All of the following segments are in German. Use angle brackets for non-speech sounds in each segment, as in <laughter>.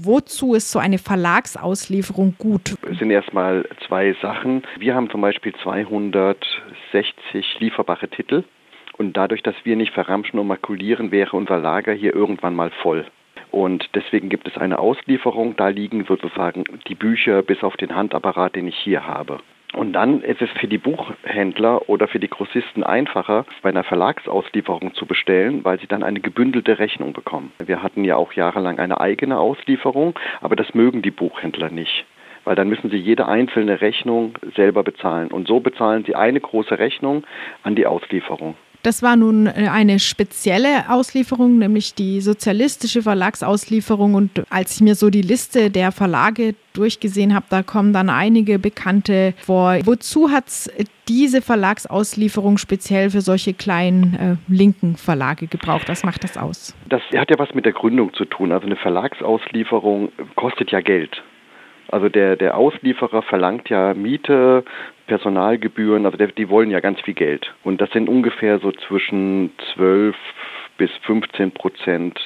wozu ist so eine Verlagsauslieferung gut? Es sind erstmal zwei Sachen. Wir haben zum Beispiel 260 lieferbare Titel. Und dadurch, dass wir nicht verramschen und makulieren, wäre unser Lager hier irgendwann mal voll. Und deswegen gibt es eine Auslieferung. Da liegen sozusagen die Bücher bis auf den Handapparat, den ich hier habe. Und dann ist es für die Buchhändler oder für die Grossisten einfacher, bei einer Verlagsauslieferung zu bestellen, weil sie dann eine gebündelte Rechnung bekommen. Wir hatten ja auch jahrelang eine eigene Auslieferung, aber das mögen die Buchhändler nicht weil dann müssen sie jede einzelne Rechnung selber bezahlen. Und so bezahlen sie eine große Rechnung an die Auslieferung. Das war nun äh, eine spezielle Auslieferung, nämlich die sozialistische Verlagsauslieferung. Und als ich mir so die Liste der Verlage durchgesehen habe, da kommen dann einige Bekannte vor. Wozu hat es diese Verlagsauslieferung speziell für solche kleinen äh, linken Verlage gebraucht? Was macht das aus? Das hat ja was mit der Gründung zu tun. Also eine Verlagsauslieferung kostet ja Geld. Also der, der Auslieferer verlangt ja Miete, Personalgebühren, also die wollen ja ganz viel Geld. Und das sind ungefähr so zwischen 12 bis 15 Prozent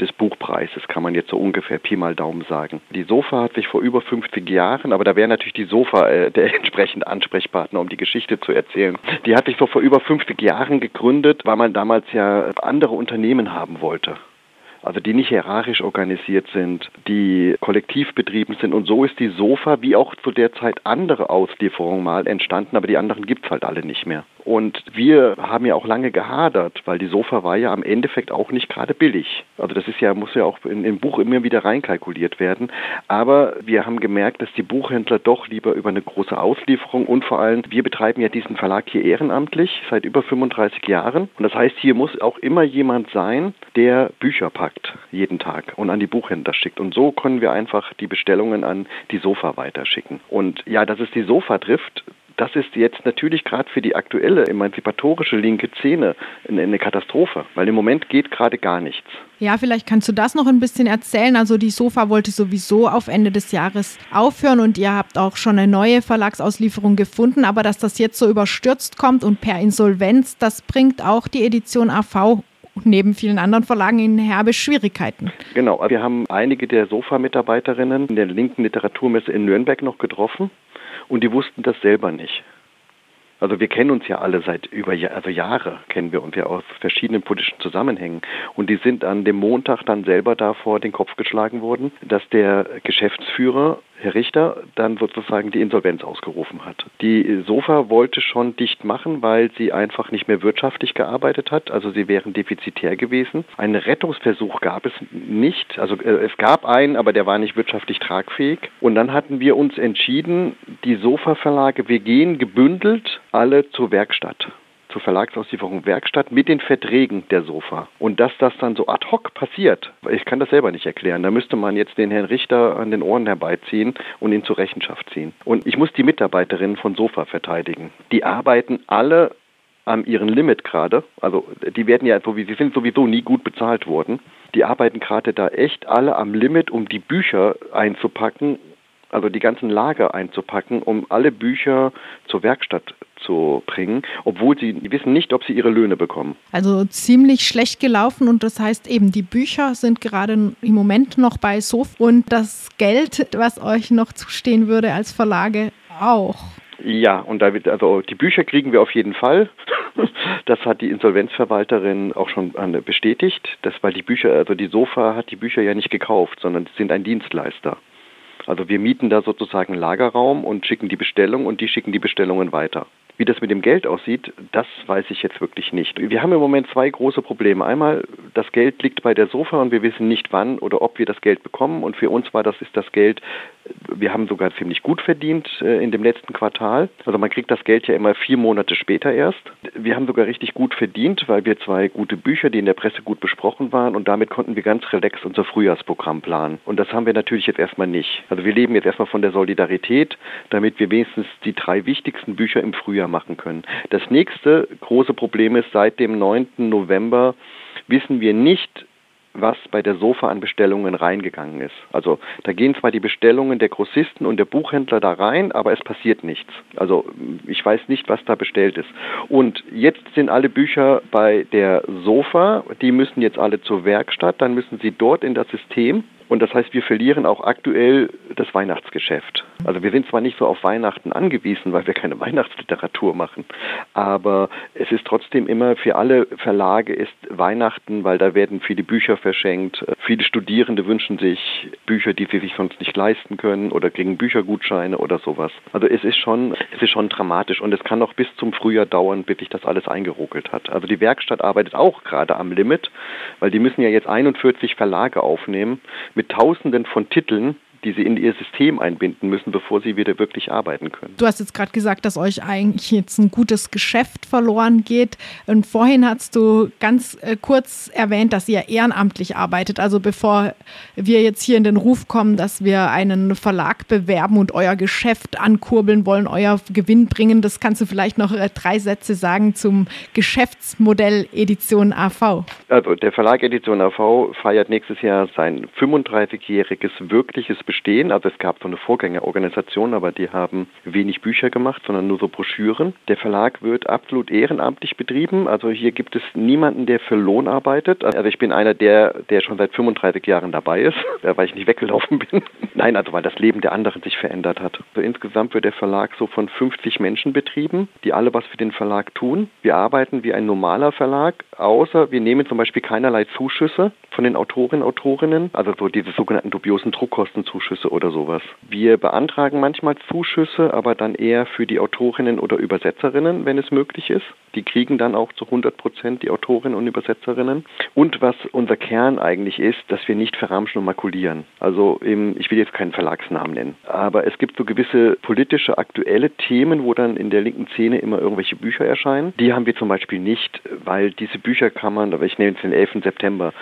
des Buchpreises, kann man jetzt so ungefähr Pi mal Daumen sagen. Die Sofa hat sich vor über 50 Jahren, aber da wäre natürlich die Sofa äh, der <laughs> entsprechende Ansprechpartner, um die Geschichte zu erzählen. Die hat sich so vor über 50 Jahren gegründet, weil man damals ja andere Unternehmen haben wollte also die nicht hierarchisch organisiert sind, die kollektiv betrieben sind. Und so ist die Sofa wie auch zu der Zeit andere Auslieferungen mal entstanden, aber die anderen gibt es halt alle nicht mehr. Und wir haben ja auch lange gehadert, weil die Sofa war ja am Endeffekt auch nicht gerade billig. Also das ist ja, muss ja auch in, im Buch immer wieder reinkalkuliert werden. Aber wir haben gemerkt, dass die Buchhändler doch lieber über eine große Auslieferung und vor allem, wir betreiben ja diesen Verlag hier ehrenamtlich seit über 35 Jahren. Und das heißt, hier muss auch immer jemand sein, der Bücher packt, jeden Tag und an die Buchhändler schickt. Und so können wir einfach die Bestellungen an die Sofa weiterschicken. Und ja, dass es die Sofa trifft, das ist jetzt natürlich gerade für die aktuelle emanzipatorische linke Szene eine Katastrophe, weil im Moment geht gerade gar nichts. Ja, vielleicht kannst du das noch ein bisschen erzählen. Also die Sofa wollte sowieso auf Ende des Jahres aufhören und ihr habt auch schon eine neue Verlagsauslieferung gefunden, aber dass das jetzt so überstürzt kommt und per Insolvenz, das bringt auch die Edition AV neben vielen anderen Verlagen in herbe Schwierigkeiten. Genau, wir haben einige der Sofa-Mitarbeiterinnen in der linken Literaturmesse in Nürnberg noch getroffen und die wussten das selber nicht. Also wir kennen uns ja alle seit über also Jahre kennen wir uns ja aus verschiedenen politischen Zusammenhängen und die sind an dem Montag dann selber da vor den Kopf geschlagen worden, dass der Geschäftsführer Herr Richter dann sozusagen die Insolvenz ausgerufen hat. Die Sofa wollte schon dicht machen, weil sie einfach nicht mehr wirtschaftlich gearbeitet hat. Also sie wären defizitär gewesen. Einen Rettungsversuch gab es nicht. Also äh, es gab einen, aber der war nicht wirtschaftlich tragfähig. Und dann hatten wir uns entschieden, die Sofa-Verlage, wir gehen gebündelt alle zur Werkstatt zur Verlagsauslieferung Werkstatt mit den Verträgen der Sofa. Und dass das dann so ad hoc passiert, ich kann das selber nicht erklären. Da müsste man jetzt den Herrn Richter an den Ohren herbeiziehen und ihn zur Rechenschaft ziehen. Und ich muss die Mitarbeiterinnen von Sofa verteidigen. Die arbeiten alle an ihrem Limit gerade. Also die werden ja so wie sie sind sowieso nie gut bezahlt worden. Die arbeiten gerade da echt alle am Limit, um die Bücher einzupacken also die ganzen Lager einzupacken, um alle Bücher zur Werkstatt zu bringen, obwohl sie wissen nicht, ob sie ihre Löhne bekommen. Also ziemlich schlecht gelaufen und das heißt eben, die Bücher sind gerade im Moment noch bei SOF und das Geld, was euch noch zustehen würde als Verlage, auch. Ja, und da wird, also die Bücher kriegen wir auf jeden Fall. <laughs> Das hat die Insolvenzverwalterin auch schon bestätigt, dass weil die Bücher, also die Sofa hat die Bücher ja nicht gekauft, sondern sind ein Dienstleister. Also wir mieten da sozusagen Lagerraum und schicken die Bestellung und die schicken die Bestellungen weiter. Wie das mit dem Geld aussieht, das weiß ich jetzt wirklich nicht. Wir haben im Moment zwei große Probleme. Einmal, das Geld liegt bei der Sofa und wir wissen nicht wann oder ob wir das Geld bekommen. Und für uns war das ist das Geld, wir haben sogar ziemlich gut verdient äh, in dem letzten Quartal. Also man kriegt das Geld ja immer vier Monate später erst. Wir haben sogar richtig gut verdient, weil wir zwei gute Bücher, die in der Presse gut besprochen waren und damit konnten wir ganz relax unser Frühjahrsprogramm planen. Und das haben wir natürlich jetzt erstmal nicht. Also wir leben jetzt erstmal von der Solidarität, damit wir wenigstens die drei wichtigsten Bücher im Frühjahr machen können. Das nächste große Problem ist, seit dem 9. November wissen wir nicht, was bei der Sofa an Bestellungen reingegangen ist. Also da gehen zwar die Bestellungen der Grossisten und der Buchhändler da rein, aber es passiert nichts. Also ich weiß nicht, was da bestellt ist. Und jetzt sind alle Bücher bei der Sofa, die müssen jetzt alle zur Werkstatt, dann müssen sie dort in das System Und das heißt, wir verlieren auch aktuell das Weihnachtsgeschäft. Also wir sind zwar nicht so auf Weihnachten angewiesen, weil wir keine <laughs> Weihnachtsliteratur machen, aber es ist trotzdem immer für alle Verlage ist Weihnachten, weil da werden viele Bücher verschenkt. Viele Studierende wünschen sich Bücher, die sie sich sonst nicht leisten können oder kriegen Büchergutscheine oder sowas. Also es ist schon, es ist schon dramatisch und es kann noch bis zum Frühjahr dauern, bis sich das alles eingeruckelt hat. Also die Werkstatt arbeitet auch gerade am Limit, weil die müssen ja jetzt 41 Verlage aufnehmen mit Tausenden von Titeln die sie in ihr System einbinden müssen, bevor sie wieder wirklich arbeiten können. Du hast jetzt gerade gesagt, dass euch eigentlich jetzt ein gutes Geschäft verloren geht. Und vorhin hast du ganz äh, kurz erwähnt, dass ihr ehrenamtlich arbeitet. Also bevor wir jetzt hier in den Ruf kommen, dass wir einen Verlag bewerben und euer Geschäft ankurbeln wollen, euer Gewinn bringen, das kannst du vielleicht noch äh, drei Sätze sagen zum Geschäftsmodell Edition AV. Also der Verlag Edition AV feiert nächstes Jahr sein 35-jähriges wirkliches bestehen. Also es gab so eine Vorgängerorganisation, aber die haben wenig Bücher gemacht, sondern nur so Broschüren. Der Verlag wird absolut ehrenamtlich betrieben. Also hier gibt es niemanden, der für Lohn arbeitet. Also ich bin einer, der, der schon seit 35 Jahren dabei ist, <laughs> weil ich nicht weggelaufen bin. <laughs> Nein, also weil das Leben der anderen sich verändert hat. Also insgesamt wird der Verlag so von 50 Menschen betrieben, die alle was für den Verlag tun. Wir arbeiten wie ein normaler Verlag, außer wir nehmen zum Beispiel keinerlei Zuschüsse von den Autorinnen Autorinnen, also so diese sogenannten dubiosen Druckkostenzuschüsse oder sowas. Wir beantragen manchmal Zuschüsse, aber dann eher für die Autorinnen oder Übersetzerinnen, wenn es möglich ist. Die kriegen dann auch zu 100 Prozent die Autorinnen und Übersetzerinnen. Und was unser Kern eigentlich ist, dass wir nicht verramschen und makulieren. Also im, ich will jetzt keinen Verlagsnamen nennen, aber es gibt so gewisse politische, aktuelle Themen, wo dann in der linken Szene immer irgendwelche Bücher erscheinen. Die haben wir zum Beispiel nicht, weil diese Bücher kann man, aber ich nehme jetzt den 11. September,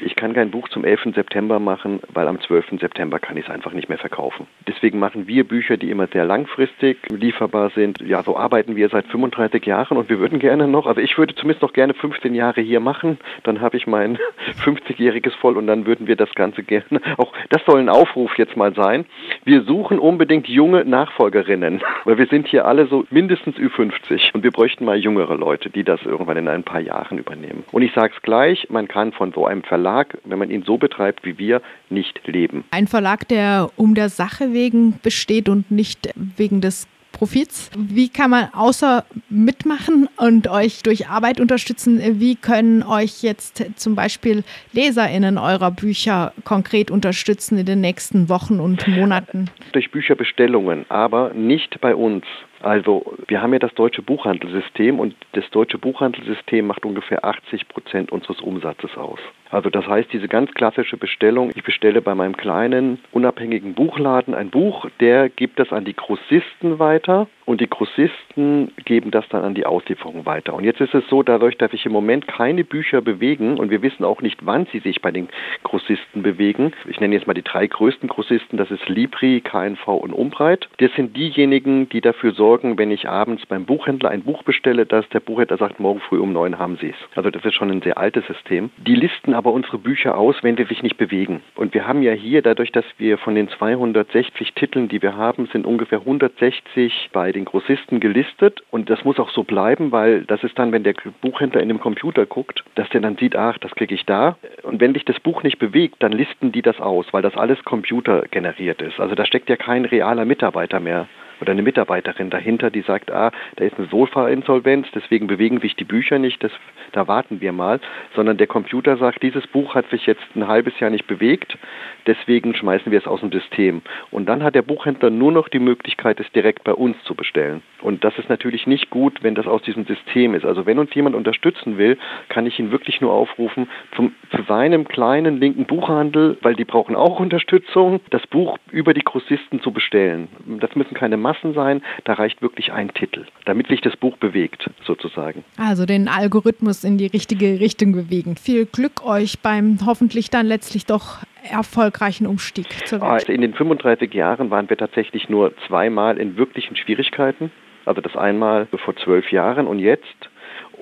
ich kann kein Buch zum 11. September machen, weil am 12. September kann ich es einfach nicht mehr verkaufen. Deswegen machen wir Bücher, die immer sehr langfristig lieferbar sind. Ja, so arbeiten wir seit 35 Jahren und wir würden gerne noch, also ich würde zumindest noch gerne 15 Jahre hier machen, dann habe ich mein <laughs> 50-jähriges voll und dann würden wir das Ganze gerne, <laughs> auch das soll ein Aufruf jetzt mal sein. Wir suchen unbedingt junge Nachfolgerinnen, <laughs> weil wir sind hier alle so mindestens Ü50 und wir bräuchten mal jüngere Leute, die das irgendwann in ein paar Jahren übernehmen. Und ich sage es gleich, man kann von so einem Verlag, wenn man ihn so betreibt wie wir, nicht leben. Ein Verlag, der um der Sache wegen besteht und nicht wegen des Profits. Wie kann man außer mitmachen und euch durch Arbeit unterstützen, wie können euch jetzt zum Beispiel LeserInnen eurer Bücher konkret unterstützen in den nächsten Wochen und Monaten? Durch Bücherbestellungen, aber nicht bei uns. Also wir haben ja das deutsche Buchhandelssystem und das deutsche Buchhandelssystem macht ungefähr 80 Prozent unseres Umsatzes aus. Also das heißt, diese ganz klassische Bestellung, ich bestelle bei meinem kleinen unabhängigen Buchladen ein Buch, der gibt das an die Grossisten weiter und die Grossisten geben das dann an die Auslieferung weiter. Und jetzt ist es so, dadurch, dass sich im Moment keine Bücher bewegen und wir wissen auch nicht, wann sie sich bei den Grossisten bewegen. Ich nenne jetzt mal die drei größten Grossisten, das ist Libri, KNV und Umbreit. Das sind diejenigen, die dafür sorgen, wenn ich abends beim Buchhändler ein Buch bestelle, dass der Buchhändler sagt, morgen früh um neun haben sie es. Also das ist schon ein sehr altes System. Die listen aber unsere Bücher aus, wenn sie sich nicht bewegen. Und wir haben ja hier, dadurch, dass wir von den 260 Titeln, die wir haben, sind ungefähr 160 bei den Grossisten gelistet. Und das muss auch so bleiben, weil das ist dann, wenn der Buchhändler in dem Computer guckt, dass der dann sieht, ach, das kriege ich da. Und wenn sich das Buch nicht bewegt, dann listen die das aus, weil das alles computergeneriert ist. Also da steckt ja kein realer Mitarbeiter mehr oder eine Mitarbeiterin dahinter, die sagt, ah, da ist eine Sofa-Insolvenz, deswegen bewegen sich die Bücher nicht, das, da warten wir mal, sondern der Computer sagt, dieses Buch hat sich jetzt ein halbes Jahr nicht bewegt, deswegen schmeißen wir es aus dem System. Und dann hat der Buchhändler nur noch die Möglichkeit, es direkt bei uns zu bestellen. Und das ist natürlich nicht gut, wenn das aus diesem System ist. Also wenn uns jemand unterstützen will, kann ich ihn wirklich nur aufrufen, zum, zu seinem kleinen linken Buchhandel, weil die brauchen auch Unterstützung, das Buch über die Grossisten zu bestellen. Das müssen keine Massen Massen sein, da reicht wirklich ein Titel, damit sich das Buch bewegt, sozusagen. Also den Algorithmus in die richtige Richtung bewegen. Viel Glück euch beim hoffentlich dann letztlich doch erfolgreichen Umstieg zur Welt. Also in den 35 Jahren waren wir tatsächlich nur zweimal in wirklichen Schwierigkeiten. Also das einmal vor zwölf Jahren und jetzt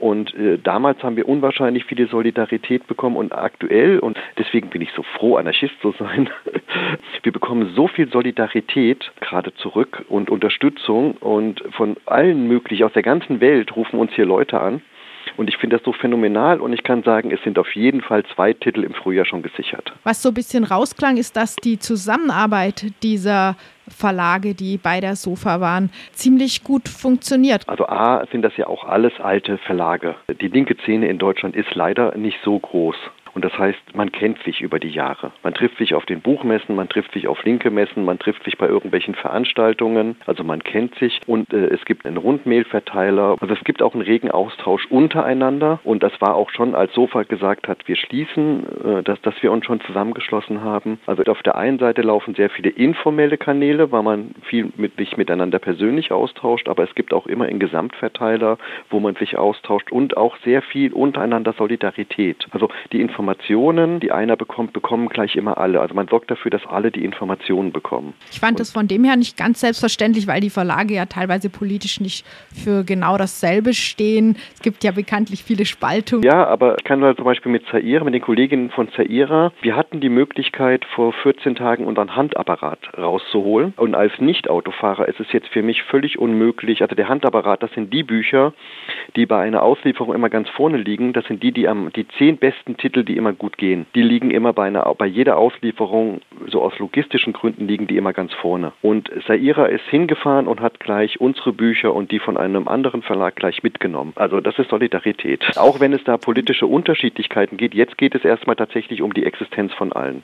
und äh, damals haben wir unwahrscheinlich viele Solidarität bekommen und aktuell, und deswegen bin ich so froh, Anarchist zu sein, <laughs> wir bekommen so viel Solidarität gerade zurück und Unterstützung und von allen möglichen, aus der ganzen Welt rufen uns hier Leute an Und ich finde das so phänomenal und ich kann sagen, es sind auf jeden Fall zwei Titel im Frühjahr schon gesichert. Was so ein bisschen rausklang, ist, dass die Zusammenarbeit dieser Verlage, die bei der Sofa waren, ziemlich gut funktioniert. Also A sind das ja auch alles alte Verlage. Die linke Szene in Deutschland ist leider nicht so groß. Und das heißt, man kennt sich über die Jahre. Man trifft sich auf den Buchmessen, man trifft sich auf linke Messen, man trifft sich bei irgendwelchen Veranstaltungen. Also man kennt sich und äh, es gibt einen Rundmailverteiler. Also es gibt auch einen regen Austausch untereinander. Und das war auch schon, als Sofa gesagt hat, wir schließen, äh, dass, dass wir uns schon zusammengeschlossen haben. Also auf der einen Seite laufen sehr viele informelle Kanäle, weil man viel mit sich miteinander persönlich austauscht, aber es gibt auch immer einen Gesamtverteiler, wo man sich austauscht und auch sehr viel untereinander Solidarität. Also die Informationen Informationen, die einer bekommt, bekommen gleich immer alle. Also man sorgt dafür, dass alle die Informationen bekommen. Ich fand das von dem her nicht ganz selbstverständlich, weil die Verlage ja teilweise politisch nicht für genau dasselbe stehen. Es gibt ja bekanntlich viele Spaltungen. Ja, aber ich kann zum Beispiel mit Zaira, mit den Kolleginnen von Zaira, wir hatten die Möglichkeit, vor 14 Tagen unseren Handapparat rauszuholen. Und als Nicht-Autofahrer ist es jetzt für mich völlig unmöglich. Also der Handapparat, das sind die Bücher, die bei einer Auslieferung immer ganz vorne liegen. Das sind die, die am die zehn besten Titel, die immer gut gehen. Die liegen immer bei, einer, bei jeder Auslieferung, so aus logistischen Gründen, liegen die immer ganz vorne. Und Saira ist hingefahren und hat gleich unsere Bücher und die von einem anderen Verlag gleich mitgenommen. Also das ist Solidarität. Auch wenn es da politische Unterschiedlichkeiten geht, jetzt geht es erstmal tatsächlich um die Existenz von allen.